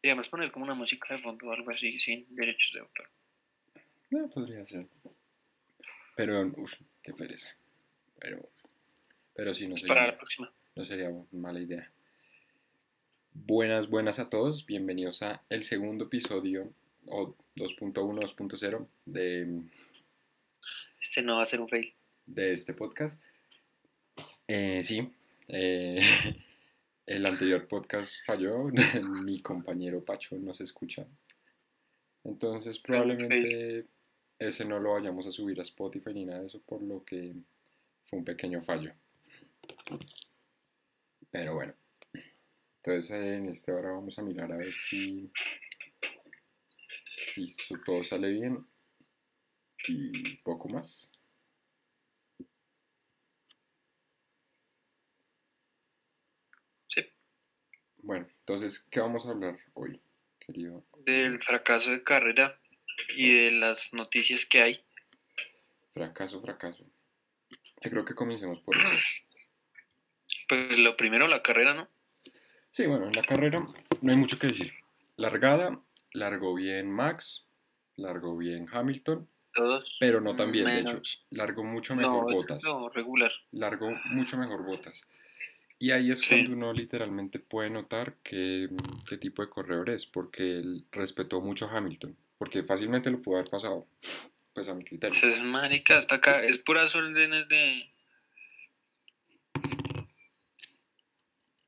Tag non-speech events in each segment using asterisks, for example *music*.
Podríamos poner como una música de fondo o algo así, sin derechos de autor. No, podría ser. Pero, uff, qué pereza. Pero, pero sí, no sería, para la próxima. no sería mala idea. Buenas, buenas a todos. Bienvenidos a el segundo episodio, o 2.1, 2.0 de, Este no va a ser un fail. de este podcast. Eh, sí, eh, *laughs* el anterior podcast falló, *laughs* mi compañero Pacho no se escucha. Entonces probablemente ese no lo vayamos a subir a Spotify ni nada de eso, por lo que fue un pequeño fallo. Pero bueno, entonces en este ahora vamos a mirar a ver si, si todo sale bien y poco más. Sí. Bueno, entonces, ¿qué vamos a hablar hoy, querido? Del fracaso de carrera y de las noticias que hay. Fracaso, fracaso. Yo creo que comencemos por eso. *clears throat* Pues lo primero, la carrera, ¿no? Sí, bueno, en la carrera no hay mucho que decir. Largada, largó bien Max, largó bien Hamilton, Todos. pero no tan bien, de hecho, largó mucho No, mejor Botas. no, regular. largó mucho mejor Botas. Y ahí es Sí. cuando uno literalmente puede notar qué, qué tipo de corredor es, porque él respetó mucho a Hamilton, porque fácilmente lo pudo haber pasado, pues a mi criterio. Esa es marica, hasta acá. Es puras órdenes de.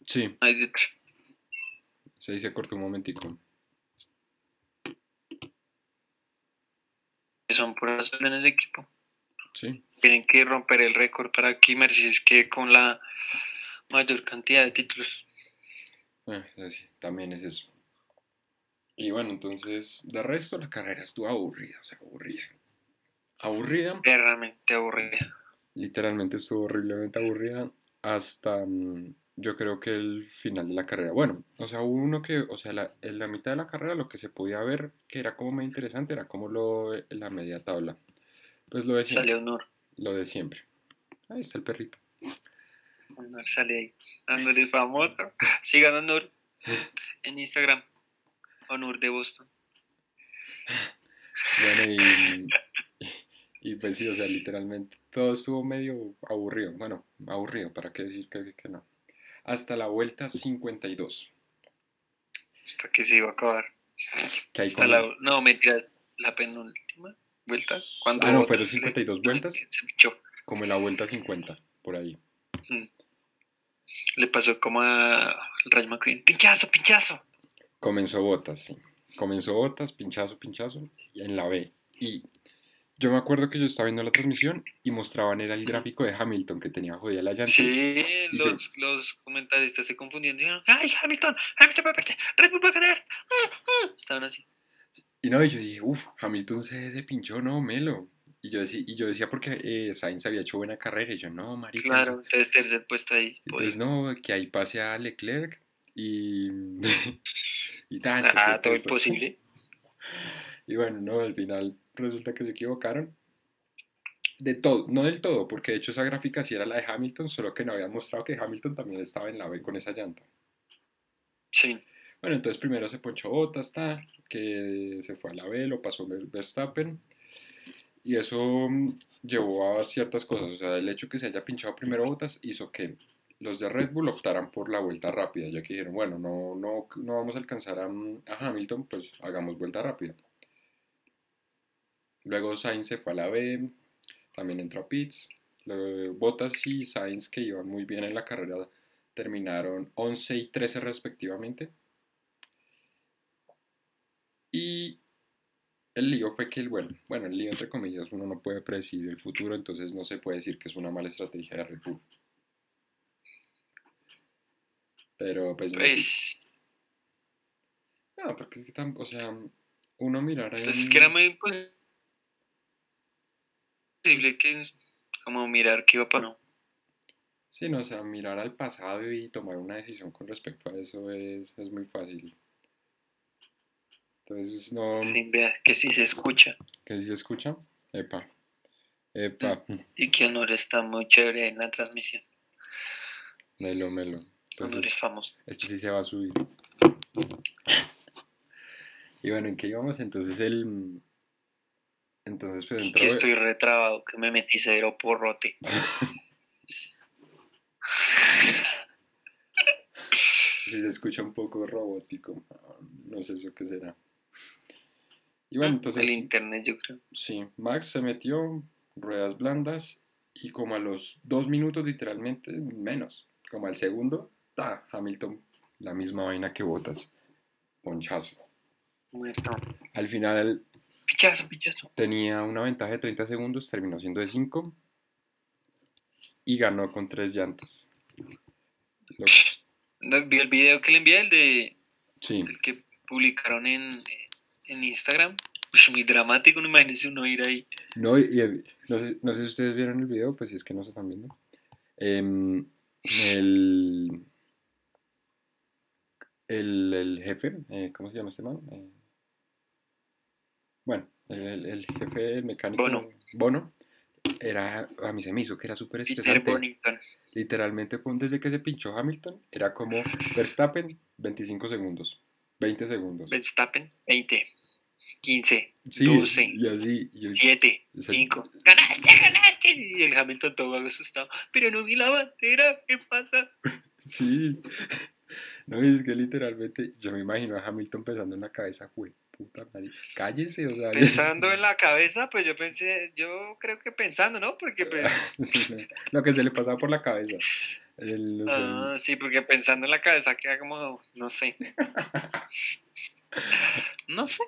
Sí, de- se dice cortó un momentico. Son puras órdenes de equipo. Sí, Tienen que romper el récord para que Mercedes quede con la mayor cantidad de títulos. Ah, sí, también es eso. Y bueno, entonces, de resto la carrera estuvo aburrida, o sea, aburrida. Aburrida, Realmente aburrida. literalmente estuvo horriblemente aburrida hasta mm, yo creo que el final de la carrera. Bueno, o sea, hubo uno que, o sea, la- en la mitad de la carrera lo que se podía ver que era como más interesante era como lo, la media tabla. Pues lo de siempre, Sale Honor. lo de siempre. Ahí está el perrito. Honor sale ahí. Honor es famoso. Sigan a Honor en Instagram. Honor de Boston. Bueno, y, y pues sí, o sea, literalmente todo estuvo medio aburrido. Bueno, aburrido, ¿para qué decir que, que no? Hasta la vuelta 52. Hasta que se iba a acabar. Hasta la, no, mentiras. La penúltima vuelta. Cuando Ah, no, fueron le- 52 vueltas. Se pichó. como en la vuelta 50, por ahí. Le pasó como a Ray McQueen. ¡Pinchazo, pinchazo! Comenzó Botas, sí. Comenzó Botas, pinchazo, pinchazo, y en la B. Y yo me acuerdo que yo estaba viendo la transmisión y mostraban era el gráfico de Hamilton que tenía jodida la llanta. Sí, los, los comentaristas se confundían. Dijeron, ¡ay, Hamilton! ¡Hamilton va a perder! ¡Red Bull va a ganar! ¡Ah, ah! Estaban así. Y no, y yo dije, uff, Hamilton se, se pinchó, no, Melo. Y yo decía, y yo decía porque eh, Sainz había hecho buena carrera, y yo, no, marica. Claro, entonces tercer puesto ahí. Entonces, no, que ahí pase a Leclerc y. *laughs* y tal. ah, todo imposible. *laughs* Y bueno, no, al final resulta que se equivocaron. De todo, no del todo, porque de hecho esa gráfica sí era la de Hamilton, solo que no habían mostrado que Hamilton también estaba en la B con esa llanta. Sí. Bueno, entonces primero se ponchó Bottas, está, que se fue a la B, lo pasó Ver- Verstappen, y eso mm, llevó a ciertas cosas. O sea, el hecho que se haya pinchado primero Bottas hizo que los de Red Bull optaran por la vuelta rápida, ya que dijeron, bueno, no, no, no vamos a alcanzar a, a Hamilton, pues hagamos vuelta rápida. Luego Sainz se fue a la B, también entró a pits. Luego Bottas y Sainz, que iban muy bien en la carrera, terminaron 11 y 13 respectivamente. Y el lío fue que, el, bueno, bueno, el lío entre comillas, uno no puede predecir el futuro, entonces no se puede decir que es una mala estrategia de Red Bull. Pero pues no, Pues, no, porque es que tam- o sea, uno mirar en... pues es que era muy imposible que como mirar qué iba para no. Sí, no, o sea, mirar al pasado y tomar una decisión con respecto a eso es, es muy fácil. Entonces, no, Sin ver que sí se escucha. ¿qué si se escucha? Epa, epa, Y que Honor está muy chévere en la transmisión. melo, melo. Honor Entonces, es famoso. este sí se va a subir. bueno, ¿en qué íbamos? Entonces él... Entonces pues Y entró... que estoy retrabado, que me metí cero porrote. *laughs* *laughs* Si se escucha un poco robótico, no sé eso qué será. Y bueno, entonces... El internet, yo creo. Sí, Max se metió, ruedas blandas, y como a los dos minutos, literalmente, menos, como al segundo, ta, Hamilton, la misma vaina que botas, ponchazo. Muerto. Al final Pichazo, pichazo. tenía una ventaja de 30 segundos, terminó siendo de 5 y ganó con tres llantas. Lo- Vi el video que le envié, el de sí, el que publicaron en, en Instagram. Ush, muy dramático, no imagínense uno ir ahí. no, y- y- no, sé, no sé si ustedes vieron el video, pues si es que no se están viendo. Em, el, el, el jefe, eh, ¿cómo se llama este man? Eh, bueno, el, el- jefe, el mecánico Bono. Bono, era, a mí se me hizo que era súper estresante. Literalmente, desde que se pinchó Hamilton, era como Verstappen, 25 segundos, 20 segundos. Verstappen, 20, 15, Sí, 12, y así. y yo- 7, o sea, 5. ¡Ganaste, ganaste! Y el Hamilton todo asustado. Pero no vi la bandera, ¿qué pasa? *laughs* Sí. No, es que literalmente yo me imagino a Hamilton pensando en la cabeza, güey, puta madre, cállese, o sea. Pensando en *laughs* la cabeza, pues yo pensé, yo creo que pensando, ¿no? Porque pues, *laughs* lo que se le pasaba por la cabeza. El, ah, sí, porque pensando en la cabeza queda como, no sé. *laughs* No sé.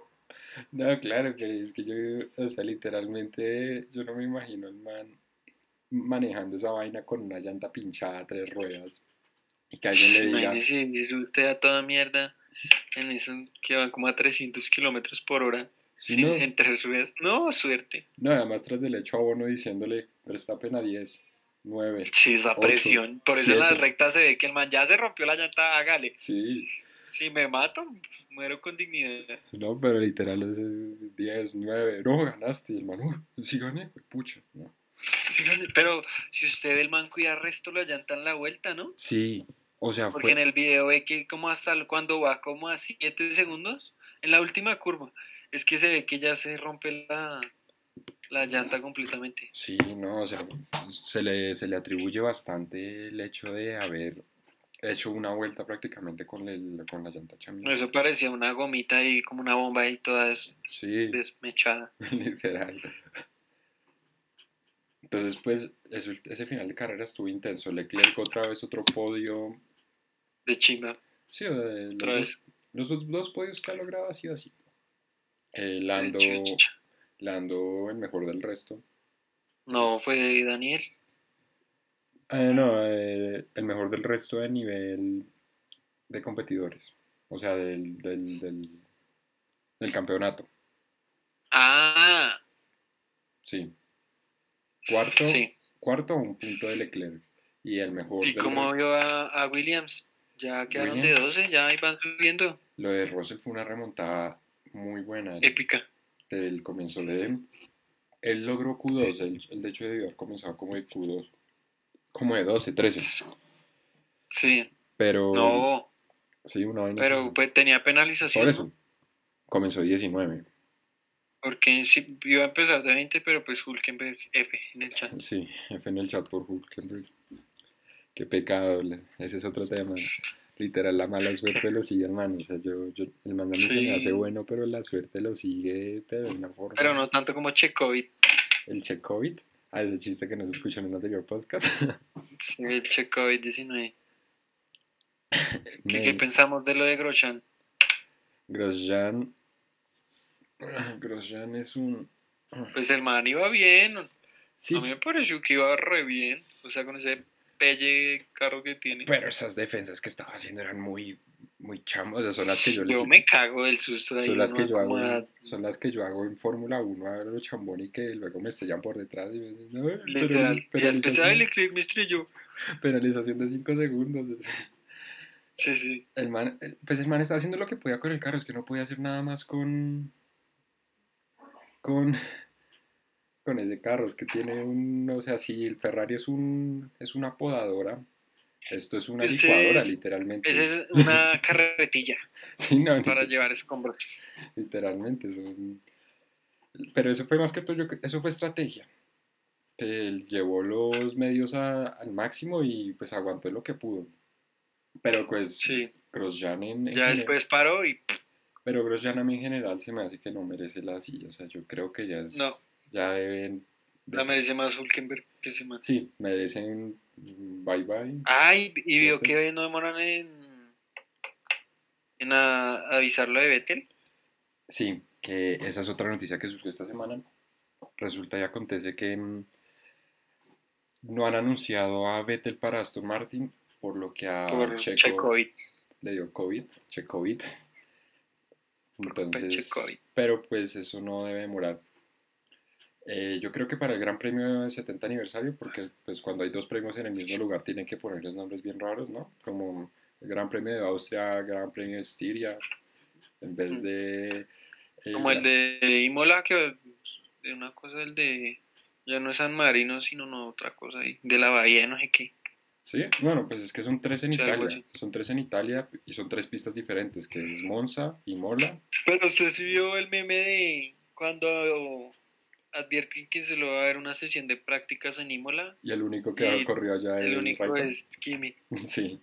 No, claro, que es que yo, o sea, literalmente, yo no me imagino el man manejando esa vaina con una llanta pinchada, tres ruedas, y que alguien le diga, Imagínese usted a toda mierda en eso que van como a 300 kilómetros por hora. Sí, sin- no. en tres ruedas. No, suerte. no, además tras del hecho a Bono diciéndole, Verstappen a 10, 9, Sí, esa presión. Por eso en la siete. recta se ve que el man ya se rompió la llanta, hágale. sí, Si me mato, muero con dignidad. no, pero literal es 10, 9, no, ganaste, y el man, "Uh, sí gané, güey, pucha, no. Sí, pero si usted el man cuida resto la llanta en la vuelta, ¿no? Sí, o sea, Porque en el video ve que como hasta cuando va como a 7 segundos, en la última curva, es que se ve que ya se rompe la, la llanta completamente. sí, no, o sea, se le, se le atribuye bastante el hecho de haber hecho una vuelta prácticamente con, el, con la llanta chamina. Eso parecía una gomita y como una bomba y toda des- Sí, desmechada. *laughs* literal. Entonces, pues, eso- ese final de carrera estuvo intenso. Leclerc otra vez otro podio. De chimba, Sí, de- los, otra dos, vez. los dos, dos podios que ha logrado ha sido así. Eh, Lando. Lando el mejor del resto. No, fue Daniel. Eh, no, eh, el mejor del resto de nivel de competidores. O sea, del, del, del, del campeonato. Ah, Sí. Cuarto, sí. cuarto un punto de Leclerc. Y el mejor ¿Y cómo vio a, a Williams? Ya quedaron Williams. de 12, ya iban subiendo. Lo de Russell fue una remontada muy buena. el- Épica. Del comienzo de... Él logró Q2, él, él de hecho debió haber comenzado como de Q2, como de 12, 13, Sí, pero... no, Sí, una vaina pero pues tenía penalización. Por ¿no? eso, comenzó 19, Porque sí, iba a empezar de 20, pero pues Hulkenberg F en el chat. sí, F en el chat por Hulkenberg. Qué pecado, ese es otro *laughs* tema. Literal, la mala suerte lo sigue, hermano. O sea, yo, yo el man mí se me hace Sí. bueno, pero la suerte lo sigue, pero de una forma... Pero no tanto como Checovid. El check COVID. Ah, ese chiste que nos escuchó en el anterior podcast. *laughs* Sí, el Checovid 19. ¿Qué, qué pensamos de lo de Grosjean? Grosjean. Grosjean es un. Pues el man iba bien. Sí, A mí me pareció que iba re bien. O sea, con ese pelle caro que tiene. pero esas defensas que estaba haciendo eran muy, muy chamos. O sea, son las que yo, le- me cago del susto de ahí. son las que yo hago, son las que yo hago en Fórmula 1 a los chambón y que luego me estrellan por detrás y me dicen, "No, Literal. penaliz- Y después, penalización, Leclerc me estrelló. penalización de 5 segundos. Sí, sí. El man, el- pues el man estaba haciendo lo que podía con el carro, es que no podía hacer nada más con. con. Con ese carro, es que tiene un. O sea, si el Ferrari es un. es una podadora, Esto es una licuadora, es- literalmente. Esa es una carretilla *laughs* Sí, no, para llevar escombros. literalmente. Pero eso fue más que todo, yo eso fue estrategia. Él llevó los medios a- al máximo y pues aguantó lo que pudo. Pero pues Sí. Grosjean en, en Ya después paró y Pero Grosjean a mí en general se me hace que no merece la silla. O sea, yo creo que ya es... No. Ya deben... la merece más Hulkenberg que ese man. Sí, merecen bye bye. Ay, y vio que no demoran en, en a- avisarlo de Vettel. Sí, que esa es otra noticia que surgió esta semana. Resulta y acontece que mm, no han anunciado a Vettel para Aston Martin, por lo que a por Checo le dio COVID, Checovid. Entonces, pero pues eso no debe demorar. Eh, yo creo que para el Gran Premio del 70 aniversario, porque pues cuando hay dos premios en el mismo lugar tienen que ponerles nombres bien raros, ¿no? Como el Gran Premio de Austria, Gran Premio de Estiria, en vez de... eh, Como el de Imola, que de una cosa el de ya no es San Marino, sino no otra cosa ahí, de la bahía, no sé qué. Sí, bueno, pues es que son tres en Italia, son tres en Italia y son tres pistas diferentes, que es Monza, Imola Pero usted sí vio el meme de cuando advierten que se lo va a dar una sesión de prácticas en Imola. y el único que ha Y corrido allá El es único Raikkonen. es Kimi. *laughs* Sí.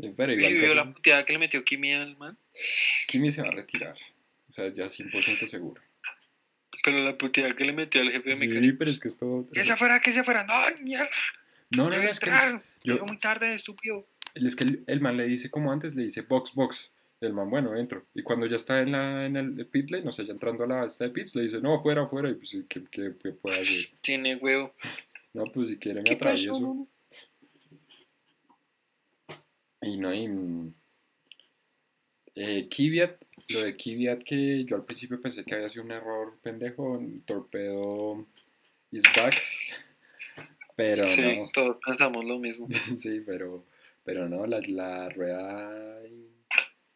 Sí, Pero ¿Y igual vio que- la puteada que le metió Kimi al man? Kimi se va a retirar. O sea, ya 100% seguro. Pero la puteada que le metió al jefe de Sí, mecánica. pero es que esto... Que se fuera, que se fuera. No, mierda. No, no, No, es que, yo- Llegó muy tarde, estúpido. es que el, el man le dice como antes, le dice box, box. El man, bueno, entro. Y cuando ya está en, la, en el pit lane, o sea, ya entrando a la esta de pits, le dice, no, fuera, fuera. Y pues, ¿qué, qué, qué puede *laughs* hacer? Tiene huevo. No, pues si quiere me atravieso. Y no hay... mm, Eh, lo de Kvyat que yo al principio pensé que había sido un error pendejo, el torpedo is back, pero sí, no, todos pensamos lo mismo. *laughs* sí, pero, pero no, la, la rueda,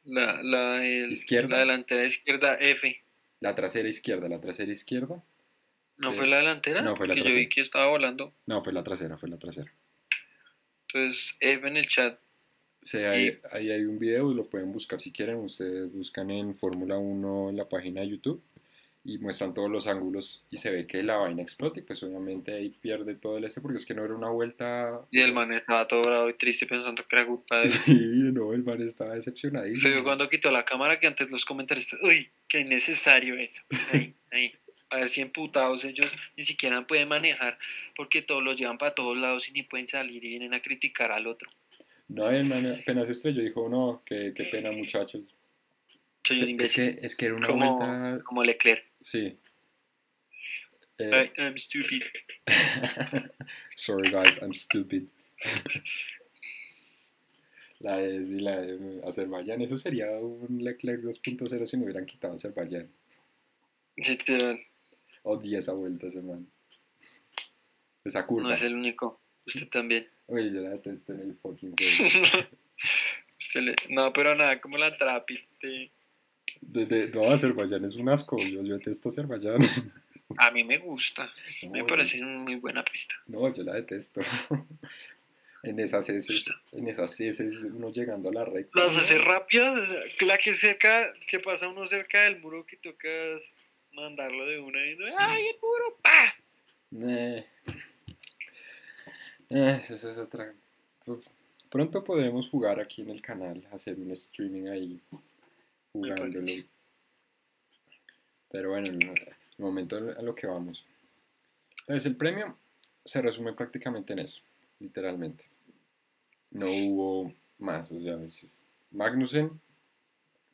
La, la, el- Izquierda. la delantera izquierda F. la trasera izquierda, la trasera izquierda, ¿No fue la delantera? No, fue la que yo vi que estaba volando. no, fue la trasera, fue la trasera. Entonces, F en el chat. Sí, ahí, ahí hay un video, lo pueden buscar si quieren. Ustedes buscan en Fórmula 1 en la página de YouTube y muestran todos los ángulos y se ve que la vaina explota y pues obviamente ahí pierde todo el este porque es que no era una vuelta. Y el man estaba todo bravo y triste pensando que era culpa de él. *laughs* Sí, no, el man estaba Se decepcionadísimo. vio cuando quitó la cámara que antes los comentarios, uy, qué innecesario eso. Ahí, ahí. A ver si emputados ellos ni siquiera pueden manejar porque todos los llevan para todos lados y ni pueden salir y vienen a criticar al otro. No, el man apenas estrelló dijo, no, qué, qué pena muchachos. Soy un Es imbécil. que, es que era una Como- vuelta, Como Leclerc. Sí. Eh, I am stupid. *laughs* Sorry guys, I'm stupid. *laughs* La de, sí, la de Azerbaiyán, eso sería un Leclerc 2.0 si no hubieran quitado Azerbaiyán. Literal. Odia esa vuelta ese man. Esa curva. No es el único. Usted también. Oye, yo la detesto en el fucking *laughs* juego. No, pero nada, como la trapiste. De, de- no, Azerbaiyán es un asco. Yo, yo detesto Azerbaiyán. *laughs* A mí me gusta. No, Me parece una muy buena pista. No, yo la detesto. *laughs* en esas heces, en esas heces, uno llegando a la recta. Las hace rápidas, la que cerca, que pasa uno cerca del muro que tocas mandarlo de una y uno, ¡ay, el muro! ¡Pah! Eh, eh, esa es otra. Pronto podremos jugar aquí en el canal, hacer un streaming ahí jugándolo. Pero bueno, en el momento a lo que vamos. Entonces, el premio se resume prácticamente en eso, literalmente. No hubo más, o sea, Magnussen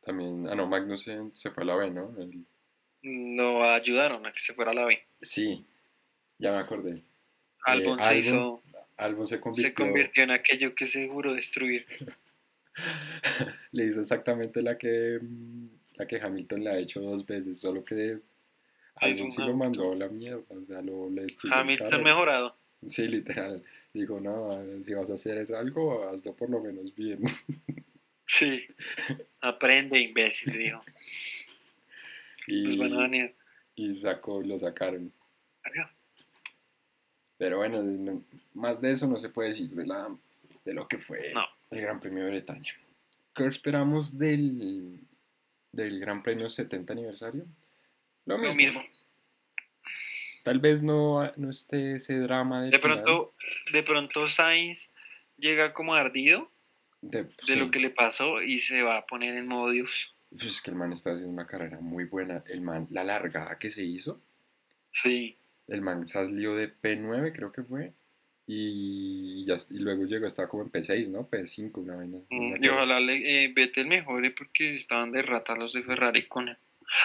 también, ah no, Magnussen se fue a la B, ¿no? El- No ayudaron a que se fuera a la B. sí, ya me acordé. Albon se Albon hizo, Albon se convirtió, se convirtió en aquello que se juró destruir. *laughs* *laughs* le hizo exactamente la que, mm, la que Hamilton le ha hecho dos veces, solo que un sí lo mandó a la mierda, o sea, lo, le Hamilton mejorado. Sí, literal. Digo, no, si vas a hacer algo, hazlo por lo menos bien. *laughs* Sí. Aprende, imbécil, dijo. y, van a banear. y sacó, lo sacaron. Pero bueno, no- más de eso no se puede decir de, la, de lo que fue No. El Gran Premio de Bretaña. ¿Qué esperamos del, del Gran Premio 70 aniversario? Lo mismo. Lo mismo. Tal vez no, no esté ese drama De pronto, de pronto Sainz llega como ardido de, de sí. lo que le pasó y se va a poner en modo Dios. Pues es que el man está haciendo una carrera muy buena. El man, la largada que se hizo, Sí. el man salió de P9, creo que fue. Y, ya, y luego llegó, estaba como en P6, ¿no? P5, una vaina. Mm, Y ojalá le, eh, Vettel mejore porque estaban de ratas los de Ferrari con él.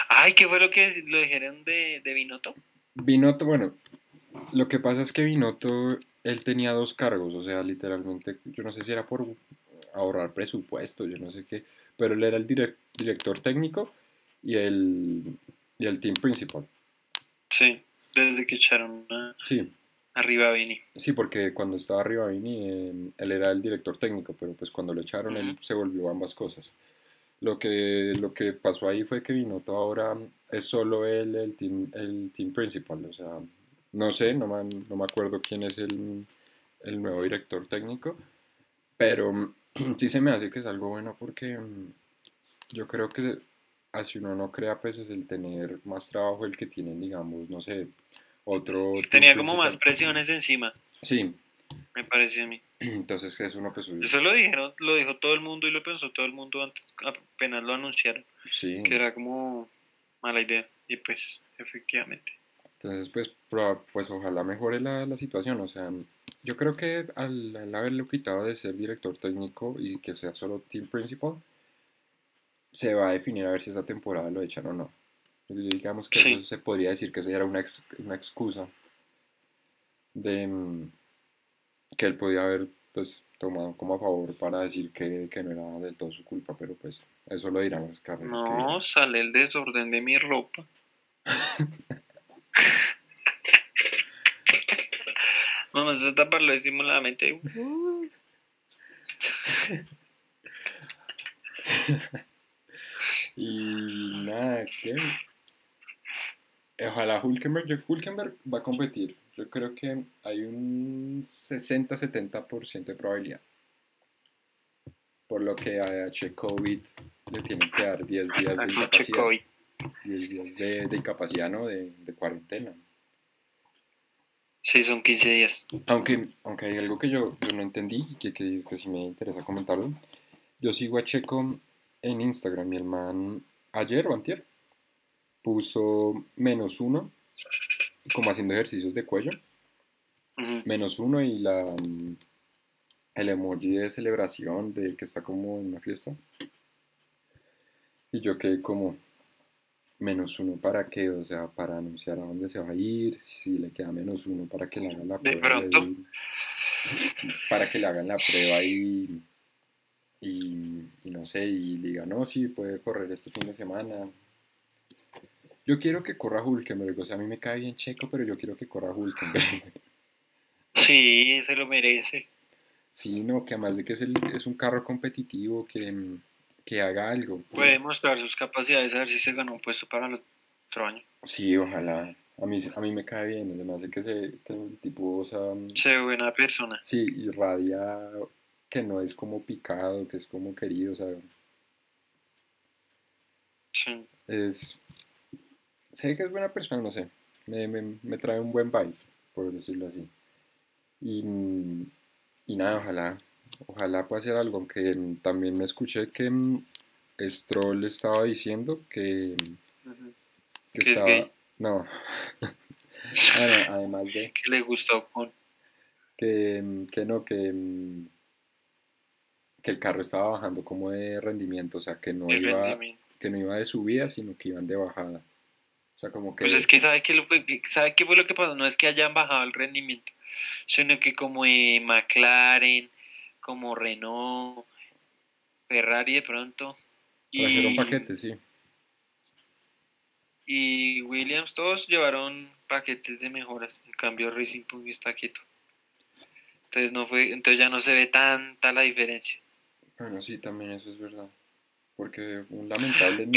Ay, ¿qué fue lo que lo dijeron de, de Binotto? Binotto, bueno, lo que pasa es que Binotto, él tenía dos cargos, o sea, literalmente, yo no sé si era por ahorrar presupuesto, yo no sé qué, pero él era el direc- director técnico y el, y el team principal. Sí, desde que echaron a- Sí, arriba Vini. sí, porque cuando estaba arriba Vini, eh, él era el director técnico, pero pues cuando lo echaron, él Ujú. se volvió ambas cosas. Lo que, lo que pasó ahí fue que Binotto ahora es solo él el team, el team principal, o sea, no sé, no me, no me acuerdo quién es el, el nuevo director técnico, pero *clears throat* sí se me hace que es algo bueno porque mm, yo creo que así uno no crea pues es el tener más trabajo el que tienen, digamos, no sé, otro... Tenía como más presiones encima, Sí, me pareció a mí. entonces es uno pues... Eso lo dijeron, lo dijo todo el mundo y lo pensó todo el mundo antes, apenas lo anunciaron, Sí. que era como mala idea. Y pues, efectivamente. Entonces, pues, pues ojalá mejore la, la situación. O sea, yo creo que al, al haberlo quitado de ser director técnico y que sea solo team principal, se va a definir a ver si esa temporada lo echan o no. Digamos que Sí. eso se podría decir que eso era una, ex- una excusa de mm, que él podía haber pues tomado como a favor para decir que, que no era del todo su culpa, pero pues eso lo dirán las carreras que No, sale el desorden de mi ropa. *laughs* Vamos a taparlo disimuladamente. *laughs* Y nada, que ojalá Hulkenberg, yo- Hulkenberg va a competir. Yo creo que hay un 60-70% de probabilidad. Por lo que a Checovid le tienen que dar 10 días de incapacidad. Checovi. 10 días de, de incapacidad, ¿no? De, de cuarentena. Sí, son 15 días. Aunque, aunque hay algo que yo, yo no entendí y que, que, que sí me interesa comentarlo. Yo sigo a Checo en Instagram y el man ayer o antier puso menos uno, como haciendo ejercicios de cuello, menos uno y la mm, el emoji de celebración de que está como en una fiesta. Y yo quedé como menos uno para qué, o sea, para anunciar a dónde se va a ir, si le queda menos uno para que le hagan la prueba. para que le hagan la prueba y, y, y no sé, y diga, no, sí, puede correr este fin de semana. Yo quiero que corra Hulkenberg, o sea, a mí me cae bien Checo, pero yo quiero que corra Hulkenberg. Sí, se lo merece. Sí, no, que además de que es, el- es un carro competitivo, que, que haga algo. Puede mostrar sus capacidades a ver si se ganó un puesto para el otro año. Sí, ojalá. A mí, a mí me cae bien, además de que, se, que el tipo, o sea, Se ve buena persona. sí, irradia que no es como picado, que es como querido, o sea, Sí. es... Sé que es buena persona, no sé, me, me, me trae un buen vibe, por decirlo así. Y, y nada, ojalá, ojalá pueda hacer algo, aunque también me escuché que mm, Stroll estaba diciendo que, que Que es estaba... gay. No, *laughs* Bueno, además de Que le gusta con que, mm, que no, que, mm, que el carro estaba bajando como de rendimiento, o sea, que no el iba, rendimiento. que no iba de subida, sino que iban de bajada. O sea, como que... Pues es que sabe que lo fue, que- sabe qué fue lo que pasó, no es que hayan bajado el rendimiento, sino que como eh, McLaren, como Renault, Ferrari de pronto trajeron y, paquetes, sí. y Williams todos llevaron paquetes de mejoras, en cambio Racing Point está quieto. Entonces no fue, entonces ya no se ve tanta la diferencia. Bueno, sí, también eso es verdad. Porque fue un lamentable en-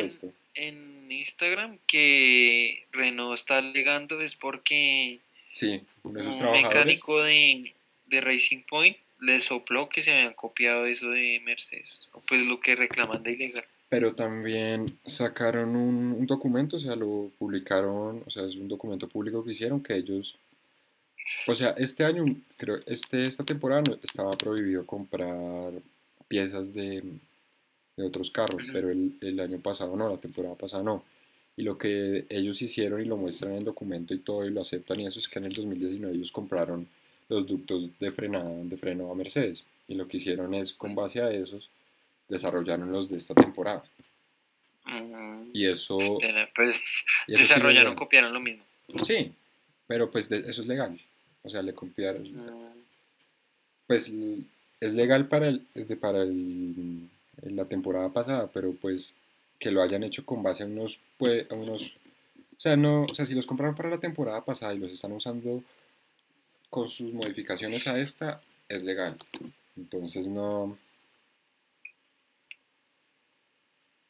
puesto. En Instagram que Renault está alegando es porque Sí, un mecánico de, de Racing Point le sopló que se habían copiado eso de Mercedes. o Pues lo que reclaman de ilegal. Pero también sacaron un, un documento, o sea, lo publicaron, o sea, es un documento público que hicieron que ellos, o sea, este año, creo, este, esta temporada estaba prohibido comprar piezas de, de otros carros, pero el, el año pasado no, la temporada pasada no. Y lo que ellos hicieron y lo muestran en el documento y todo y lo aceptan y eso es que en el 2019 ellos compraron los ductos de frenada, de freno a Mercedes. Y lo que hicieron es, con base a esos, desarrollaron los de esta temporada. Y eso, Pues y eso sí desarrollaron, es copiaron lo mismo. Sí, pero pues de- eso es legal. O sea, le copiaron. Pues es legal para, el, para el- la temporada pasada, pero pues que lo hayan hecho con base a unos, pues, a unos, o sea, no, o sea, si los compraron para la temporada pasada y los están usando con sus modificaciones a esta, es legal. Entonces no,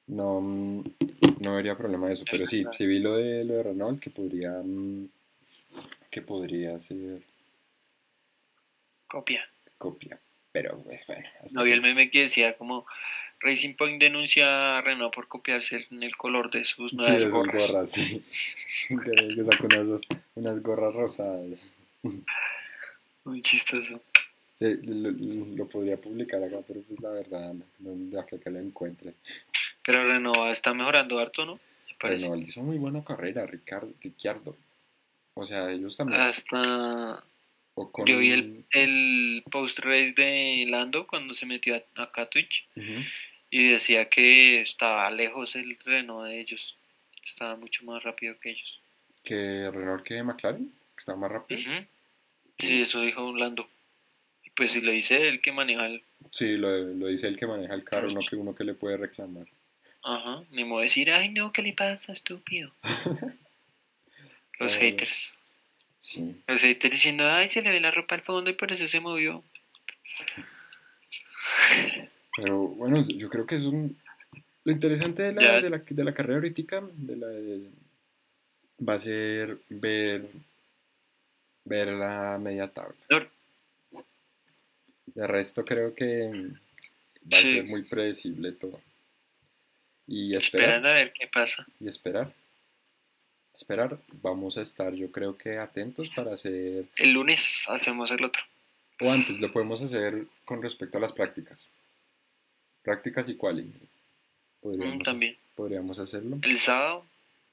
no, no vería problema de eso, pero sí, sí vi lo de lo de Renault que podría, mm, que podría ser copia. copia, pero pues, bueno, No vi el meme que decía como Racing Point denuncia a Renault por copiarse en el color de sus Sí, nuevas sus gorras. gorras, sí. *laughs* Que, sacó unas, unas gorras rosadas. Muy chistoso. Sí, lo, lo- podría publicar acá, pero pues la verdad, no, acá que lo encuentre. Pero Renault está mejorando harto, ¿no? Él hizo muy buena carrera, Ricardo, Ricciardo. O sea, ellos también. Hasta con, yo vi el, el post race de Lando cuando se metió a- acá a Twitch Ujú. y decía que estaba lejos el Renault de ellos. Estaba mucho más rápido que ellos. que Renault que McLaren, que está más rápido. Sí, eso dijo Lando. Pues si lo dice él que maneja el... Sí, lo, lo dice el que maneja el carro, no que uno que le puede reclamar. Ajá, ni modo decir, ay no, ¿qué le pasa, estúpido? *laughs* Los haters. Sí. Los haters diciendo, ay, se le ve la ropa al fondo y por eso se movió. Pero bueno, yo creo que es un... Lo interesante de la, de la, de la carrera ahorita de la, de- va a ser ver, ver la media tabla. De resto creo que va a Sí. ser muy predecible todo. Y esperar, Esperan a ver qué pasa. y esperar. Esperar, vamos a estar yo creo que atentos para hacer... El lunes hacemos el otro. O antes, lo podemos hacer con respecto a las prácticas. Prácticas y quali. Podríamos, Mm, también. podríamos hacerlo. El sábado,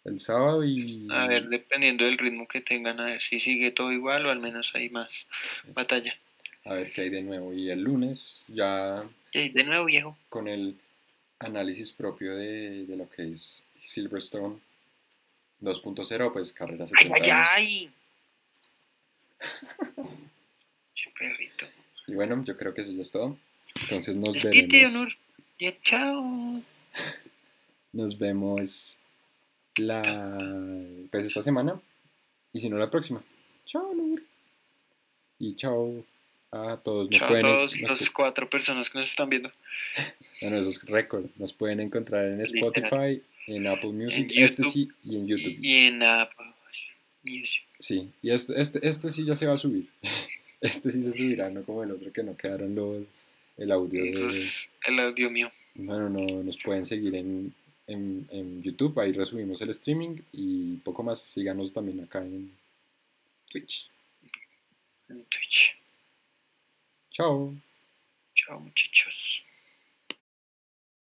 El sábado y... a ver, dependiendo del ritmo que tengan, a ver si sigue todo igual o al menos hay más batalla. a ver qué hay de nuevo. Y el lunes ya de nuevo, viejo. con el análisis propio de, de lo que es Silverstone 2.0, pues carrera ¡Ay, 70 ay, ay! *laughs* Perrito. Y bueno, yo creo que eso ya es todo. Entonces nos veremos. honor. Ya, chao. *laughs* Nos vemos la pues esta semana. Y si no la próxima. Chao, Nur. Y chao a todos. Nos Chao a pueden, todos nos las cuatro personas que nos están viendo. *laughs* Bueno, eso es récord. Nos pueden encontrar en Literal. En Apple Music, En este sí, y en YouTube. Y, en Apple Music. Sí, y este, este, este sí ya se va a subir. *laughs* Este sí se subirá, no como el otro que no quedaron los el audio. de- Entonces, el audio mío. Bueno, no, nos pueden seguir en, en, en YouTube, ahí resubimos el streaming y poco más. Síganos también acá en Twitch. En Twitch. Chao. Chao, muchachos.